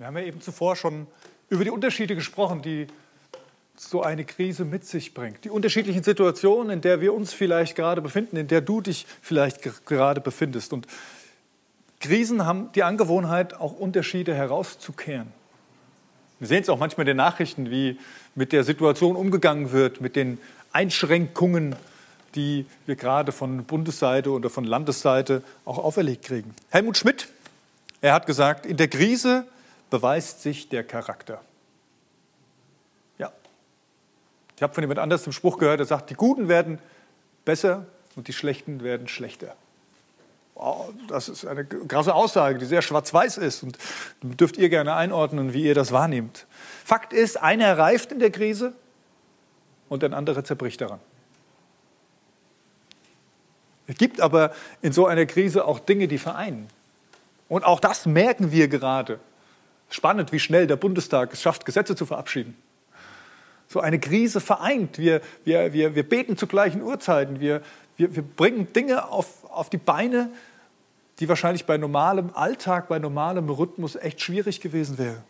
Wir haben ja eben zuvor schon über die Unterschiede gesprochen, die so eine Krise mit sich bringt. Die unterschiedlichen Situationen, in der wir uns vielleicht gerade befinden, in der du dich vielleicht gerade befindest. Und Krisen haben die Angewohnheit, auch Unterschiede herauszukehren. Wir sehen es auch manchmal in den Nachrichten, wie mit der Situation umgegangen wird, mit den Einschränkungen, die wir gerade von Bundesseite oder von Landesseite auch auferlegt kriegen. Helmut Schmidt, er hat gesagt, in der Krise beweist sich der Charakter. Ja. Ich habe von jemand anders den Spruch gehört, der sagt, die Guten werden besser und die Schlechten werden schlechter. Wow, das ist eine krasse Aussage, die sehr schwarz-weiß ist und dürft ihr gerne einordnen, wie ihr das wahrnehmt. Fakt ist, einer reift in der Krise und ein anderer zerbricht daran. Es gibt aber in so einer Krise auch Dinge, die vereinen. Und auch das merken wir gerade. Spannend, wie schnell der Bundestag es schafft, Gesetze zu verabschieden. So eine Krise vereint. Wir, wir, wir, wir beten zu gleichen Uhrzeiten. Wir, wir, wir bringen Dinge auf, auf die Beine, die wahrscheinlich bei normalem Alltag, bei normalem Rhythmus echt schwierig gewesen wäre.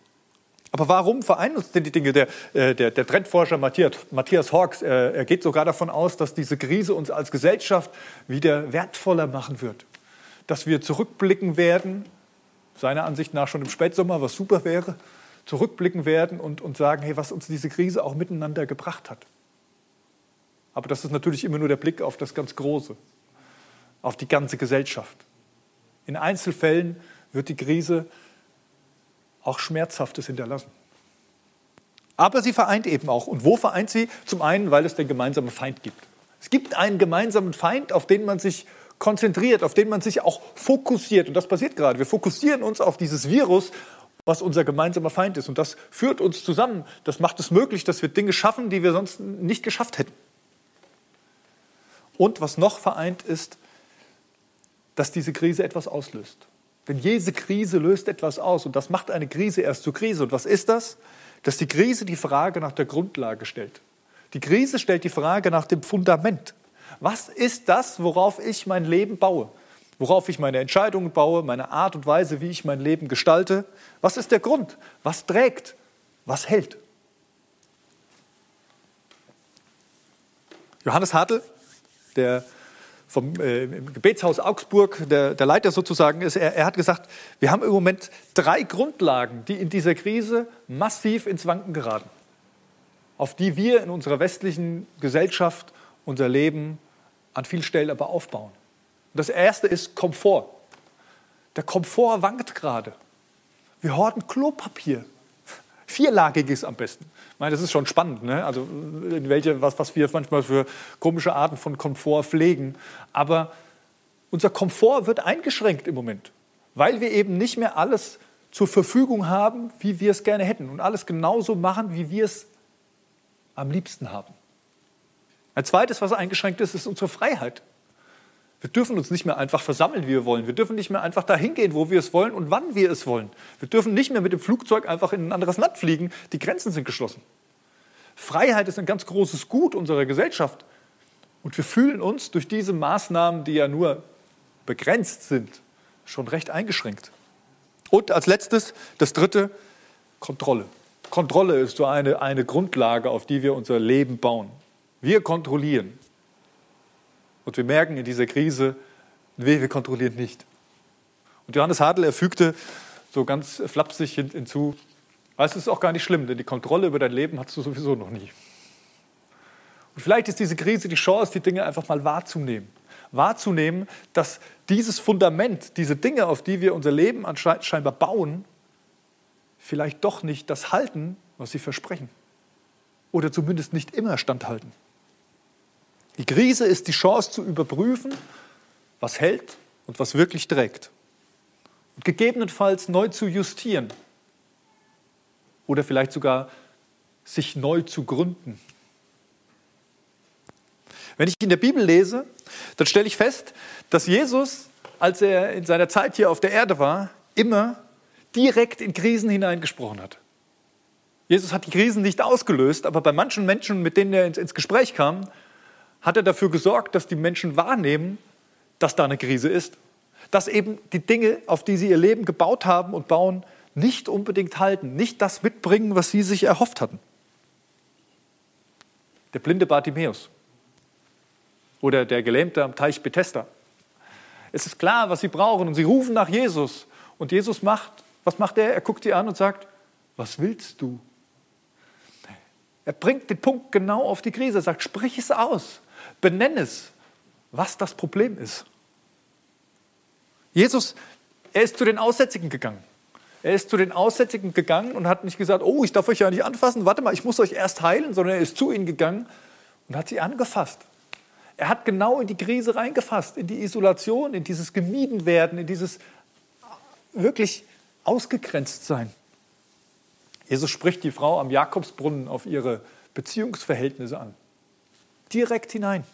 Aber warum vereinen uns denn die Dinge? Der, äh, der, der Trendforscher Matthias, Matthias Hawks, äh, er geht sogar davon aus, dass diese Krise uns als Gesellschaft wieder wertvoller machen wird. Dass wir zurückblicken werden seiner Ansicht nach schon im Spätsommer, was super wäre, zurückblicken werden und, und sagen, hey, was uns diese Krise auch miteinander gebracht hat. Aber das ist natürlich immer nur der Blick auf das ganz Große, auf die ganze Gesellschaft. In Einzelfällen wird die Krise auch Schmerzhaftes hinterlassen. Aber sie vereint eben auch. Und wo vereint sie? Zum einen, weil es den gemeinsamen Feind gibt. Es gibt einen gemeinsamen Feind, auf den man sich konzentriert, auf den man sich auch fokussiert. Und das passiert gerade. Wir fokussieren uns auf dieses Virus, was unser gemeinsamer Feind ist. Und das führt uns zusammen. Das macht es möglich, dass wir Dinge schaffen, die wir sonst nicht geschafft hätten. Und was noch vereint ist, dass diese Krise etwas auslöst. Denn jede Krise löst etwas aus und das macht eine Krise erst zur Krise. Und was ist das? Dass die Krise die Frage nach der Grundlage stellt. Die Krise stellt die Frage nach dem Fundament. Was ist das, worauf ich mein Leben baue? Worauf ich meine Entscheidungen baue, meine Art und Weise, wie ich mein Leben gestalte? Was ist der Grund? Was trägt? Was hält? Johannes Hartl, der vom äh, Gebetshaus Augsburg, der, der Leiter sozusagen ist, er, er, hat gesagt, wir haben im Moment drei Grundlagen, die in dieser Krise massiv ins Wanken geraten, auf die wir in unserer westlichen Gesellschaft unser Leben an vielen Stellen aber aufbauen. Und das erste ist Komfort. Der Komfort wankt gerade. Wir horten Klopapier. Vierlagiges am besten. Ich meine, das ist schon spannend, ne? also in welche, was, was wir manchmal für komische Arten von Komfort pflegen. Aber unser Komfort wird eingeschränkt im Moment, weil wir eben nicht mehr alles zur Verfügung haben, wie wir es gerne hätten und alles genauso machen, wie wir es am liebsten haben. Ein zweites, was eingeschränkt ist, ist unsere Freiheit. Wir dürfen uns nicht mehr einfach versammeln, wie wir wollen. Wir dürfen nicht mehr einfach dahin gehen, wo wir es wollen und wann wir es wollen. Wir dürfen nicht mehr mit dem Flugzeug einfach in ein anderes Land fliegen. Die Grenzen sind geschlossen. Freiheit ist ein ganz großes Gut unserer Gesellschaft. Und wir fühlen uns durch diese Maßnahmen, die ja nur begrenzt sind, schon recht eingeschränkt. Und als letztes, das dritte, Kontrolle. Kontrolle ist so eine, eine Grundlage, auf die wir unser Leben bauen. Wir kontrollieren. Und wir merken in dieser Krise, wir, wir kontrollieren nicht. Und Johannes Hadl, er fügte so ganz flapsig hinzu, es ist auch gar nicht schlimm, denn die Kontrolle über dein Leben hast du sowieso noch nie. Und vielleicht ist diese Krise die Chance, die Dinge einfach mal wahrzunehmen. Wahrzunehmen, dass dieses Fundament, diese Dinge, auf die wir unser Leben scheinbar bauen, vielleicht doch nicht das halten, was sie versprechen. Oder zumindest nicht immer standhalten. Die Krise ist die Chance zu überprüfen, was hält und was wirklich trägt. Und gegebenenfalls neu zu justieren oder vielleicht sogar sich neu zu gründen. Wenn ich in der Bibel lese, dann stelle ich fest, dass Jesus, als er in seiner Zeit hier auf der Erde war, immer direkt in Krisen hineingesprochen hat. Jesus hat die Krisen nicht ausgelöst, aber bei manchen Menschen, mit denen er ins, Gespräch kam, hat er dafür gesorgt, dass die Menschen wahrnehmen, dass da eine Krise ist. Dass eben die Dinge, auf die sie ihr Leben gebaut haben und bauen, nicht unbedingt halten, nicht das mitbringen, was sie sich erhofft hatten. Der blinde Bartimäus oder der Gelähmte am Teich Bethesda. Es ist klar, was sie brauchen und sie rufen nach Jesus. Und Jesus macht, was macht er? Er guckt sie an und sagt, was willst du? Er bringt den Punkt genau auf die Krise, er sagt, sprich es aus, benenn es, was das Problem ist. Jesus, er ist zu den Aussätzigen gegangen. Er ist zu den Aussätzigen gegangen und hat nicht gesagt, oh, ich darf euch ja nicht anfassen, warte mal, ich muss euch erst heilen, sondern er ist zu ihnen gegangen und hat sie angefasst. Er hat genau in die Krise reingefasst, in die Isolation, in dieses Gemiedenwerden, in dieses wirklich ausgegrenzt sein. Jesus spricht die Frau am Jakobsbrunnen auf ihre Beziehungsverhältnisse an. Direkt hinein.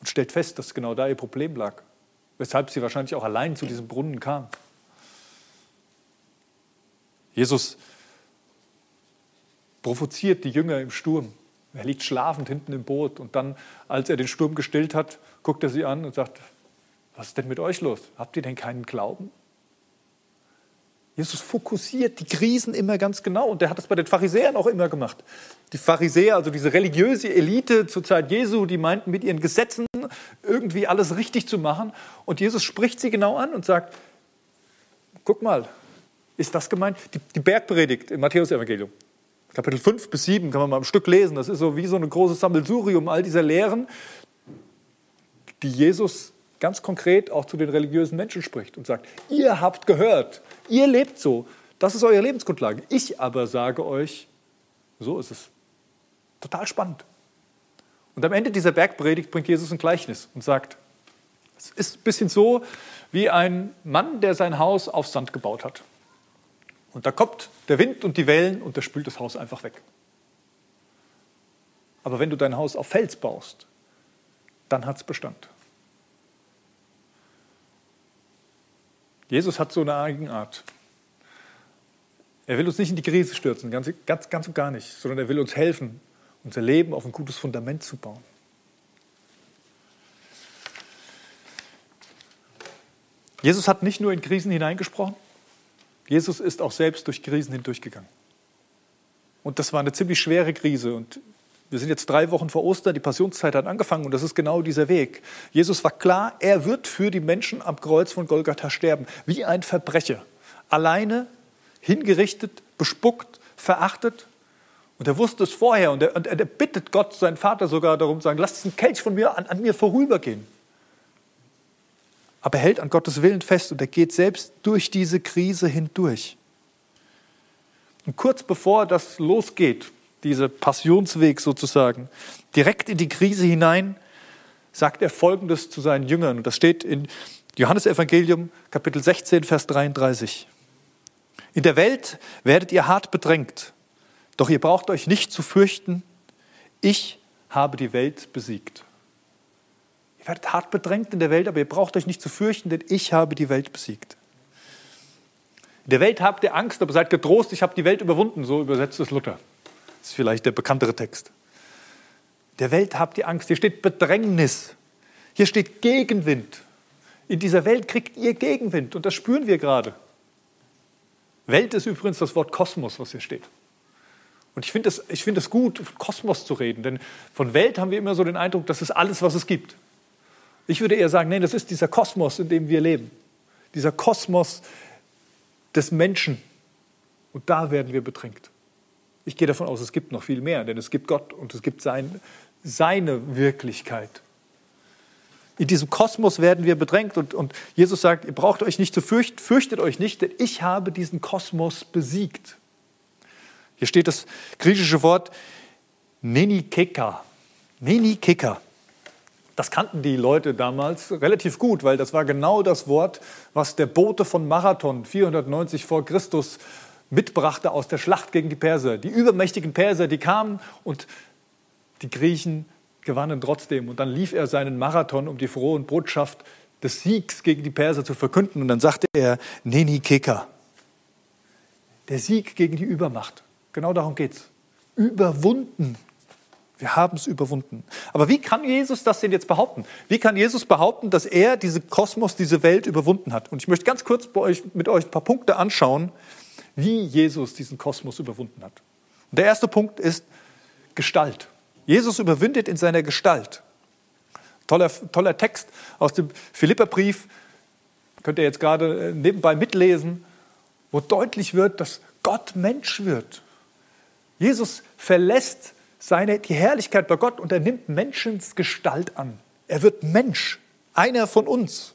Und stellt fest, dass genau da ihr Problem lag. Weshalb sie wahrscheinlich auch allein zu diesem Brunnen kam. Jesus provoziert die Jünger im Sturm. Er liegt schlafend hinten im Boot und dann, als er den Sturm gestillt hat, guckt er sie an und sagt, was ist denn mit euch los? Habt ihr denn keinen Glauben? Jesus fokussiert die Krisen immer ganz genau und der hat das bei den Pharisäern auch immer gemacht. Die Pharisäer, also diese religiöse Elite zur Zeit Jesu, die meinten mit ihren Gesetzen irgendwie alles richtig zu machen und Jesus spricht sie genau an und sagt, guck mal, ist das gemeint? Die, die Bergpredigt im Matthäus-Evangelium. Kapitel 5 bis 7 kann man mal im Stück lesen. Das ist so wie so ein großes Sammelsurium all dieser Lehren, die Jesus ganz konkret auch zu den religiösen Menschen spricht und sagt, ihr habt gehört, ihr lebt so, das ist eure Lebensgrundlage. Ich aber sage euch, so ist es. Total spannend. Und am Ende dieser Bergpredigt bringt Jesus ein Gleichnis und sagt, es ist ein bisschen so wie ein Mann, der sein Haus auf Sand gebaut hat. Und da kommt der Wind und die Wellen und der spült das Haus einfach weg. Aber wenn du dein Haus auf Fels baust, dann hat es Bestand. Jesus hat so eine Eigenart. Er will uns nicht in die Krise stürzen, ganz, ganz, ganz und gar nicht, sondern er will uns helfen, unser Leben auf ein gutes Fundament zu bauen. Jesus hat nicht nur in Krisen hineingesprochen, Jesus ist auch selbst durch Krisen hindurchgegangen. Und das war eine ziemlich schwere Krise. Und wir sind jetzt drei Wochen vor Ostern, die Passionszeit hat angefangen und das ist genau dieser Weg. Jesus war klar, er wird für die Menschen am Kreuz von Golgatha sterben, wie ein Verbrecher. Alleine, hingerichtet, bespuckt, verachtet. Und er wusste es vorher und er, und er bittet Gott, seinen Vater sogar darum zu sagen, lasst einen Kelch von mir an, an mir vorübergehen. Aber er hält an Gottes Willen fest und er geht selbst durch diese Krise hindurch. Und kurz bevor das losgeht, dieser Passionsweg sozusagen, direkt in die Krise hinein, sagt er Folgendes zu seinen Jüngern. Und das steht in Johannes Evangelium Kapitel 16, Vers 33. In der Welt werdet ihr hart bedrängt, doch ihr braucht euch nicht zu fürchten, ich habe die Welt besiegt. Ihr werdet hart bedrängt in der Welt, aber ihr braucht euch nicht zu fürchten, denn ich habe die Welt besiegt. In der Welt habt ihr Angst, aber seid getrost, ich habe die Welt überwunden, so übersetzt es Luther. Das ist vielleicht der bekanntere Text. Der Welt habt ihr Angst, hier steht Bedrängnis, hier steht Gegenwind. In dieser Welt kriegt ihr Gegenwind und das spüren wir gerade. Welt ist übrigens das Wort Kosmos, was hier steht. Und ich finde es find gut, von Kosmos zu reden, denn von Welt haben wir immer so den Eindruck, das ist alles, was es gibt. Ich würde eher sagen, nein, das ist dieser Kosmos, in dem wir leben. Dieser Kosmos des Menschen. Und da werden wir bedrängt. Ich gehe davon aus, es gibt noch viel mehr, denn es gibt Gott und es gibt sein, seine Wirklichkeit. In diesem Kosmos werden wir bedrängt und, und Jesus sagt, ihr braucht euch nicht zu fürchten, fürchtet euch nicht, denn ich habe diesen Kosmos besiegt. Hier steht das griechische Wort Nenikeka. Nenikeka. Das kannten die Leute damals relativ gut, weil das war genau das Wort, was der Bote von Marathon 490 vor Christus mitbrachte aus der Schlacht gegen die Perser. Die übermächtigen Perser, die kamen und die Griechen gewannen trotzdem. Und dann lief er seinen Marathon, um die frohe Botschaft des Siegs gegen die Perser zu verkünden. Und dann sagte er, Neni Keka. Der Sieg gegen die Übermacht. Genau darum geht's. Überwunden Wir haben es überwunden. Aber wie kann Jesus das denn jetzt behaupten? Wie kann Jesus behaupten, dass er diese Kosmos, diese Welt überwunden hat? Und ich möchte ganz kurz euch, mit euch ein paar Punkte anschauen, wie Jesus diesen Kosmos überwunden hat. Und der erste Punkt ist Gestalt. Jesus überwindet in seiner Gestalt. Toller, toller Text aus dem Philipperbrief, könnt ihr jetzt gerade äh, nebenbei mitlesen, wo deutlich wird, dass Gott Mensch wird. Jesus verlässt seine, die Herrlichkeit bei Gott und er nimmt Menschens Gestalt an. Er wird Mensch, einer von uns.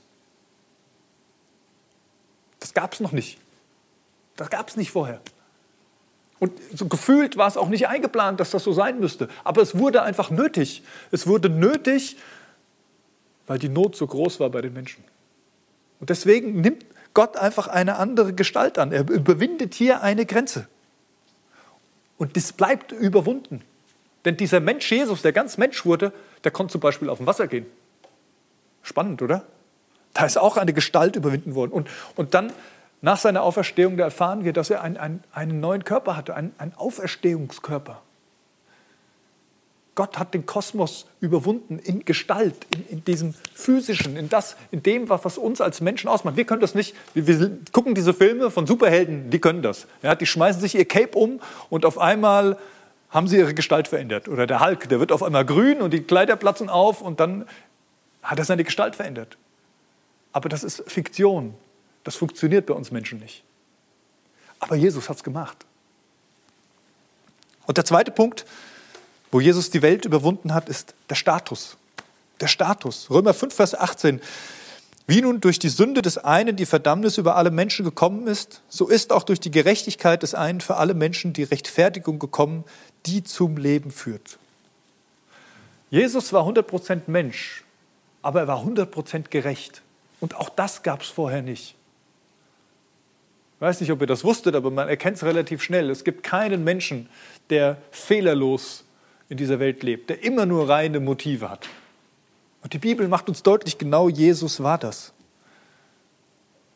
Das gab es noch nicht. Das gab es nicht vorher. Und so gefühlt war es auch nicht eingeplant, dass das so sein müsste. Aber es wurde einfach nötig. Es wurde nötig, weil die Not so groß war bei den Menschen. Und deswegen nimmt Gott einfach eine andere Gestalt an. Er überwindet hier eine Grenze. Und das bleibt überwunden. Denn dieser Mensch Jesus, der ganz Mensch wurde, der konnte zum Beispiel auf dem Wasser gehen. Spannend, oder? Da ist auch eine Gestalt überwinden worden. Und, und dann nach seiner Auferstehung, da erfahren wir, dass er ein, ein, einen neuen Körper hatte, einen, einen Auferstehungskörper. Gott hat den Kosmos überwunden in Gestalt, in, in, diesem physischen, in das, in dem, was uns als Menschen ausmacht. Wir können das nicht. Wir, wir, gucken diese Filme von Superhelden, die können das. Ja, die schmeißen sich ihr Cape um und auf einmal haben sie ihre Gestalt verändert. Oder der Hulk, der wird auf einmal grün und die Kleider platzen auf und dann hat er seine Gestalt verändert. Aber das ist Fiktion. Das funktioniert bei uns Menschen nicht. Aber Jesus hat es gemacht. Und der zweite Punkt, wo Jesus die Welt überwunden hat, ist der Status. Der Status. Römer 5, Vers 18. Wie nun durch die Sünde des einen die Verdammnis über alle Menschen gekommen ist, so ist auch durch die Gerechtigkeit des einen für alle Menschen die Rechtfertigung gekommen, die zum Leben führt. Jesus war 100% Mensch, aber er war 100% gerecht. Und auch das gab es vorher nicht. Ich weiß nicht, ob ihr das wusstet, aber man erkennt es relativ schnell. Es gibt keinen Menschen, der fehlerlos in dieser Welt lebt, der immer nur reine Motive hat. Und die Bibel macht uns deutlich, genau Jesus war das.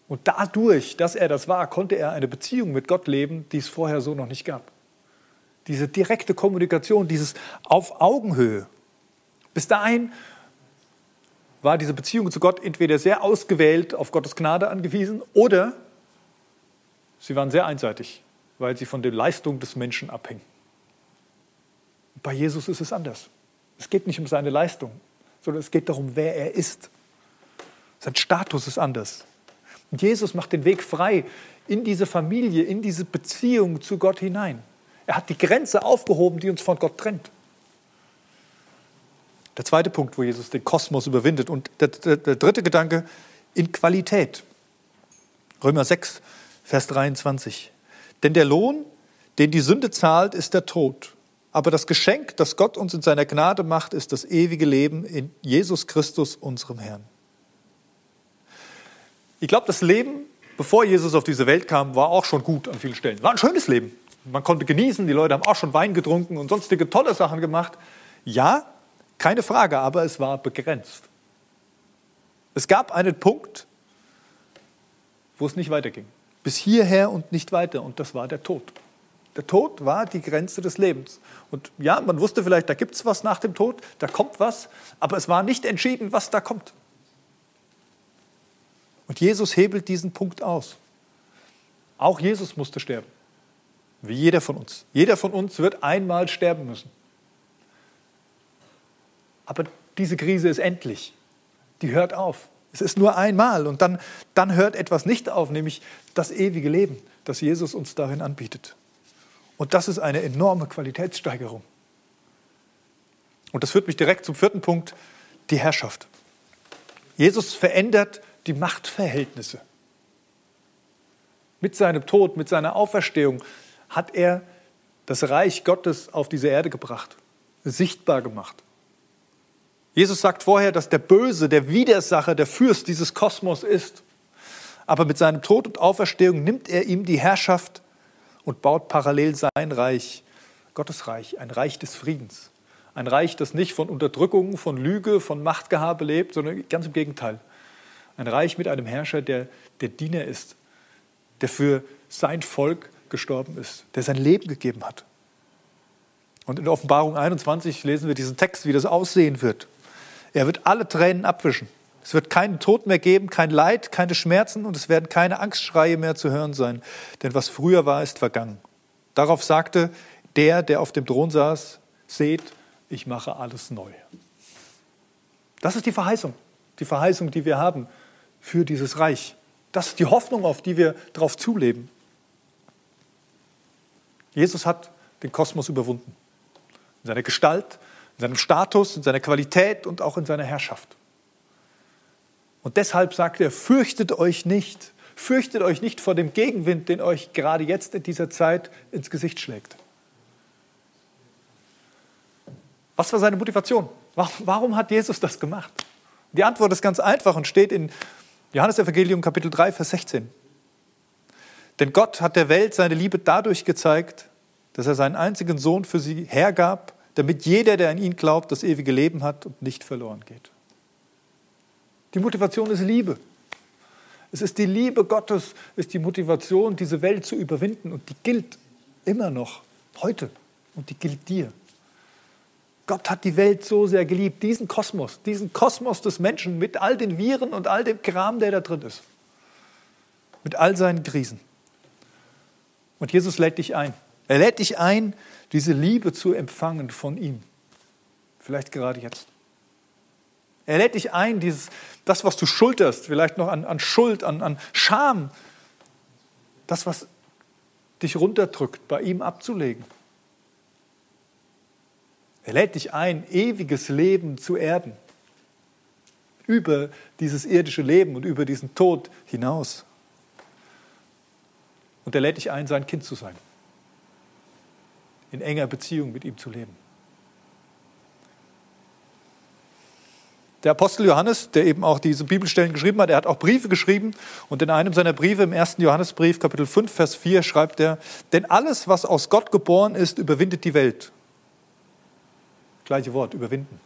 Und dadurch, dass er das war, konnte er eine Beziehung mit Gott leben, die es vorher so noch nicht gab. Diese direkte Kommunikation, dieses auf Augenhöhe. Bis dahin war diese Beziehung zu Gott entweder sehr ausgewählt auf Gottes Gnade angewiesen oder sie waren sehr einseitig, weil sie von der Leistung des Menschen abhingen. Bei Jesus ist es anders. Es geht nicht um seine Leistung, sondern es geht darum, wer er ist. Sein Status ist anders. Und Jesus macht den Weg frei in diese Familie, in diese Beziehung zu Gott hinein. Er hat die Grenze aufgehoben, die uns von Gott trennt. Der zweite Punkt, wo Jesus den Kosmos überwindet. Und der, der, der dritte Gedanke, in Qualität. Römer 6, Vers 23. Denn der Lohn, den die Sünde zahlt, ist der Tod. Aber das Geschenk, das Gott uns in seiner Gnade macht, ist das ewige Leben in Jesus Christus, unserem Herrn. Ich glaube, das Leben, bevor Jesus auf diese Welt kam, war auch schon gut an vielen Stellen. War ein schönes Leben. Man konnte genießen, die Leute haben auch schon Wein getrunken und sonstige tolle Sachen gemacht. Ja, keine Frage, aber es war begrenzt. Es gab einen Punkt, wo es nicht weiterging. Bis hierher und nicht weiter. Und das war der Tod. Der Tod war die Grenze des Lebens. Und ja, man wusste vielleicht, da gibt es was nach dem Tod, da kommt was, aber es war nicht entschieden, was da kommt. Und Jesus hebelt diesen Punkt aus. Auch Jesus musste sterben. Wie jeder von uns. Jeder von uns wird einmal sterben müssen. Aber diese Krise ist endlich. Die hört auf. Es ist nur einmal und dann, dann hört etwas nicht auf, nämlich das ewige Leben, das Jesus uns darin anbietet. Und das ist eine enorme Qualitätssteigerung. Und das führt mich direkt zum vierten Punkt, die Herrschaft. Jesus verändert die Machtverhältnisse. Mit seinem Tod, mit seiner Auferstehung hat er das Reich Gottes auf diese Erde gebracht, sichtbar gemacht. Jesus sagt vorher, dass der Böse, der Widersacher, der Fürst dieses Kosmos ist. Aber mit seinem Tod und Auferstehung nimmt er ihm die Herrschaft und baut parallel sein Reich, Gottes Reich, ein Reich des Friedens. Ein Reich, das nicht von Unterdrückung, von Lüge, von Machtgehabe lebt, sondern ganz im Gegenteil. Ein Reich mit einem Herrscher, der der Diener ist, der für sein Volk gestorben ist, der sein Leben gegeben hat. Und in Offenbarung 21 lesen wir diesen Text, wie das aussehen wird. Er wird alle Tränen abwischen. Es wird keinen Tod mehr geben, kein Leid, keine Schmerzen und es werden keine Angstschreie mehr zu hören sein. Denn was früher war, ist vergangen. Darauf sagte der, der auf dem Thron saß, seht, ich mache alles neu. Das ist die Verheißung, die Verheißung, die wir haben für dieses Reich. Das ist die Hoffnung, auf die wir darauf zuleben. Jesus hat den Kosmos überwunden. In seiner Gestalt, in seinem Status, in seiner Qualität und auch in seiner Herrschaft. Und deshalb sagt er, fürchtet euch nicht, fürchtet euch nicht vor dem Gegenwind, den euch gerade jetzt in dieser Zeit ins Gesicht schlägt. Was war seine Motivation? Warum hat Jesus das gemacht? Die Antwort ist ganz einfach und steht in Johannes Evangelium Kapitel 3, Vers 16. Denn Gott hat der Welt seine Liebe dadurch gezeigt, dass er seinen einzigen Sohn für sie hergab, damit jeder, der an ihn glaubt, das ewige Leben hat und nicht verloren geht. Die Motivation ist Liebe. Es ist die Liebe Gottes, ist die Motivation, diese Welt zu überwinden und die gilt immer noch heute und die gilt dir. Gott hat die Welt so sehr geliebt, diesen Kosmos, diesen Kosmos des Menschen mit all den Viren und all dem Kram, der da drin ist. Mit all seinen Krisen. Und Jesus lädt dich ein. Er lädt dich ein, diese Liebe zu empfangen von ihm. Vielleicht gerade jetzt. Er lädt dich ein, dieses, das, was du schulterst, vielleicht noch an, an Schuld, an, an Scham, das, was dich runterdrückt, bei ihm abzulegen. Er lädt dich ein, ewiges Leben zu erben, über dieses irdische Leben und über diesen Tod hinaus. Und er lädt dich ein, sein Kind zu sein, in enger Beziehung mit ihm zu leben. Der Apostel Johannes, der eben auch diese Bibelstellen geschrieben hat, er hat auch Briefe geschrieben und in einem seiner Briefe im ersten Johannesbrief, Kapitel 5, Vers 4, schreibt er, denn alles, was aus Gott geboren ist, überwindet die Welt. Gleiche Wort, überwinden.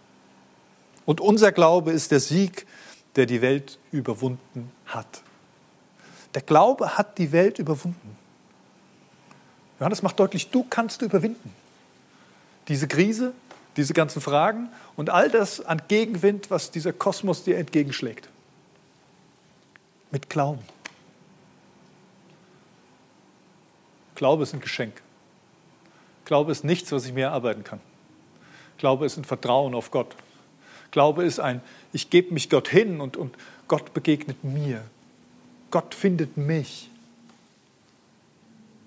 Und unser Glaube ist der Sieg, der die Welt überwunden hat. Der Glaube hat die Welt überwunden. Johannes macht deutlich, du kannst überwinden. Diese Krise, diese ganzen Fragen und all das an Gegenwind, was dieser Kosmos dir entgegenschlägt. Mit Glauben. Glaube ist ein Geschenk. Glaube ist nichts, was ich mir erarbeiten kann. Glaube ist ein Vertrauen auf Gott. Glaube ist ein, ich gebe mich Gott hin und, und Gott begegnet mir. Gott findet mich.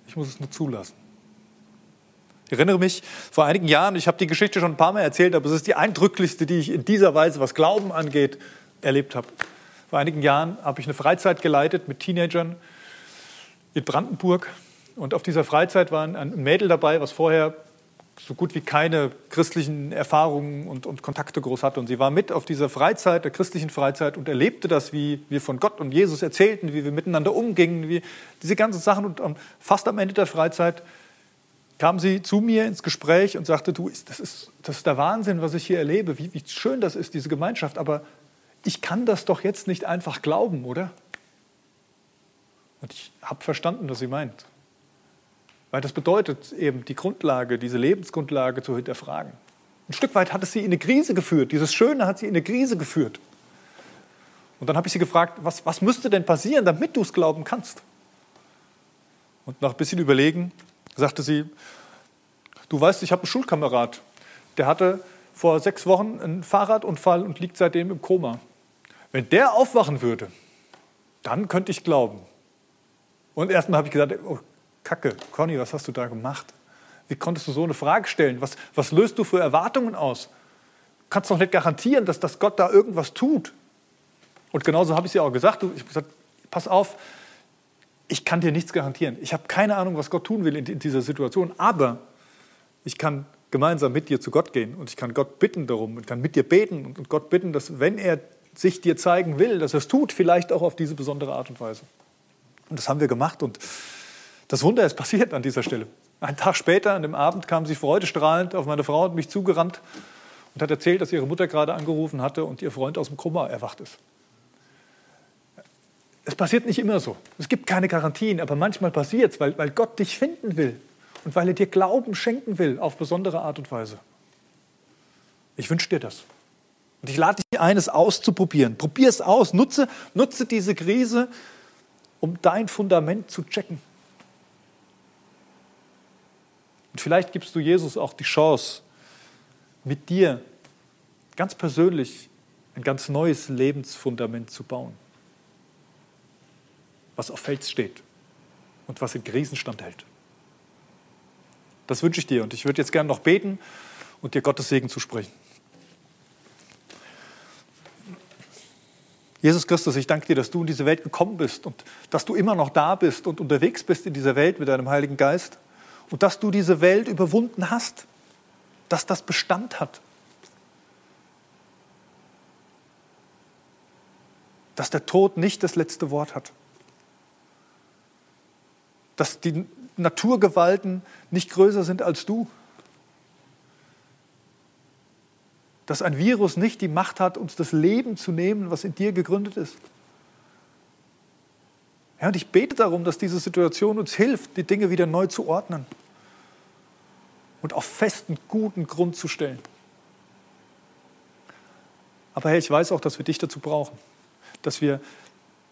Ich muss es nur zulassen. Ich erinnere mich vor einigen Jahren, ich habe die Geschichte schon ein paar Mal erzählt, aber es ist die eindrücklichste, die ich in dieser Weise, was Glauben angeht, erlebt habe. Vor einigen Jahren habe ich eine Freizeit geleitet mit Teenagern in Brandenburg. Und auf dieser Freizeit war ein Mädel dabei, was vorher so gut wie keine christlichen Erfahrungen und, und, Kontakte groß hatte. Und sie war mit auf dieser Freizeit, der christlichen Freizeit, und erlebte das, wie wir von Gott und Jesus erzählten, wie wir miteinander umgingen, wie diese ganzen Sachen. Und fast am Ende der Freizeit kam sie zu mir ins Gespräch und sagte, du, das ist, das ist der Wahnsinn, was ich hier erlebe, wie, wie schön das ist, diese Gemeinschaft, aber ich kann das doch jetzt nicht einfach glauben, oder? Und ich habe verstanden, was sie meint. Weil das bedeutet eben, die Grundlage, diese Lebensgrundlage zu hinterfragen. Ein Stück weit hat es sie in eine Krise geführt. Dieses Schöne hat sie in eine Krise geführt. Und dann habe ich sie gefragt, was, was müsste denn passieren, damit du es glauben kannst? Und nach ein bisschen Überlegen sagte sie, du weißt, ich habe einen Schulkamerad, der hatte vor sechs Wochen einen Fahrradunfall und liegt seitdem im Koma. Wenn der aufwachen würde, dann könnte ich glauben. Und erstmal habe ich gesagt, oh, Kacke, Conny, was hast du da gemacht? Wie konntest du so eine Frage stellen? Was, was löst du für Erwartungen aus? Du kannst doch nicht garantieren, dass, dass Gott da irgendwas tut. Und genauso habe ich sie auch gesagt. Ich habe gesagt, pass auf, ich kann dir nichts garantieren. Ich habe keine Ahnung, was Gott tun will in, in dieser Situation, aber ich kann gemeinsam mit dir zu Gott gehen und ich kann Gott bitten darum und kann mit dir beten und Gott bitten, dass wenn er sich dir zeigen will, dass er es tut, vielleicht auch auf diese besondere Art und Weise. Und das haben wir gemacht und das Wunder ist passiert an dieser Stelle. Einen Tag später, an dem Abend, kam sie freudestrahlend auf meine Frau und mich zugerannt und hat erzählt, dass ihre Mutter gerade angerufen hatte und ihr Freund aus dem Koma erwacht ist. Es passiert nicht immer so. Es gibt keine Garantien, aber manchmal passiert es, weil, weil Gott dich finden will. und weil er dir Glauben schenken will auf besondere Art und Weise. Ich wünsche dir das. Und ich lade dich ein, es auszuprobieren. Probier es aus. Nutze, nutze diese Krise, um dein Fundament zu checken. Und vielleicht gibst du Jesus auch die Chance, mit dir ganz persönlich ein ganz neues Lebensfundament zu bauen, was auf Fels steht und was in Krisen standhält. Das wünsche ich dir und ich würde jetzt gerne noch beten und dir Gottes Segen zusprechen. Jesus Christus, ich danke dir, dass du in diese Welt gekommen bist und dass du immer noch da bist und unterwegs bist in dieser Welt mit deinem Heiligen Geist und dass du diese Welt überwunden hast, dass das Bestand hat, dass der Tod nicht das letzte Wort hat, dass die Naturgewalten nicht größer sind als du, dass ein Virus nicht die Macht hat, uns das Leben zu nehmen, was in dir gegründet ist. Ja, und ich bete darum, dass diese Situation uns hilft, die Dinge wieder neu zu ordnen und auf festen, guten Grund zu stellen. Aber Herr, ich weiß auch, dass wir dich dazu brauchen, dass wir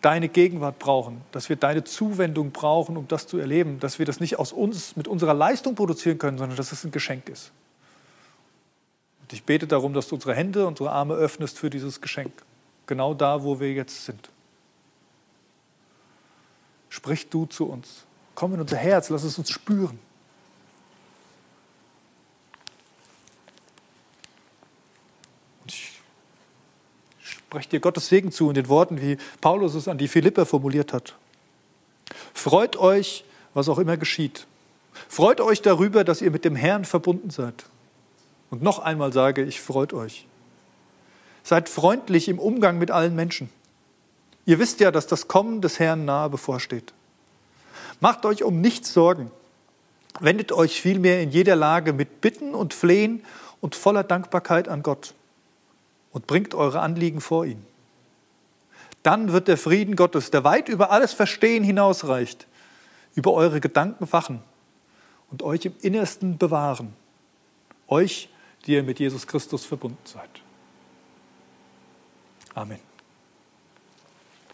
deine Gegenwart brauchen, dass wir deine Zuwendung brauchen, um das zu erleben, dass wir das nicht aus uns mit unserer Leistung produzieren können, sondern dass es ein Geschenk ist. Und ich bete darum, dass du unsere Hände, unsere Arme öffnest für dieses Geschenk. Genau da, wo wir jetzt sind. Sprich du zu uns. Komm in unser Herz, lass es uns spüren. Spreche dir Gottes Segen zu in den Worten, wie Paulus es an die Philipper formuliert hat. Freut euch, was auch immer geschieht. Freut euch darüber, dass ihr mit dem Herrn verbunden seid. Und noch einmal sage ich, freut euch. Seid freundlich im Umgang mit allen Menschen. Ihr wisst ja, dass das Kommen des Herrn nahe bevorsteht. Macht euch um nichts Sorgen. Wendet euch vielmehr in jeder Lage mit Bitten und Flehen und voller Dankbarkeit an Gott und bringt eure Anliegen vor ihn. Dann wird der Frieden Gottes, der weit über alles Verstehen hinausreicht, über eure Gedanken wachen und euch im Innersten bewahren. Euch die ihr mit Jesus Christus verbunden seid. Amen.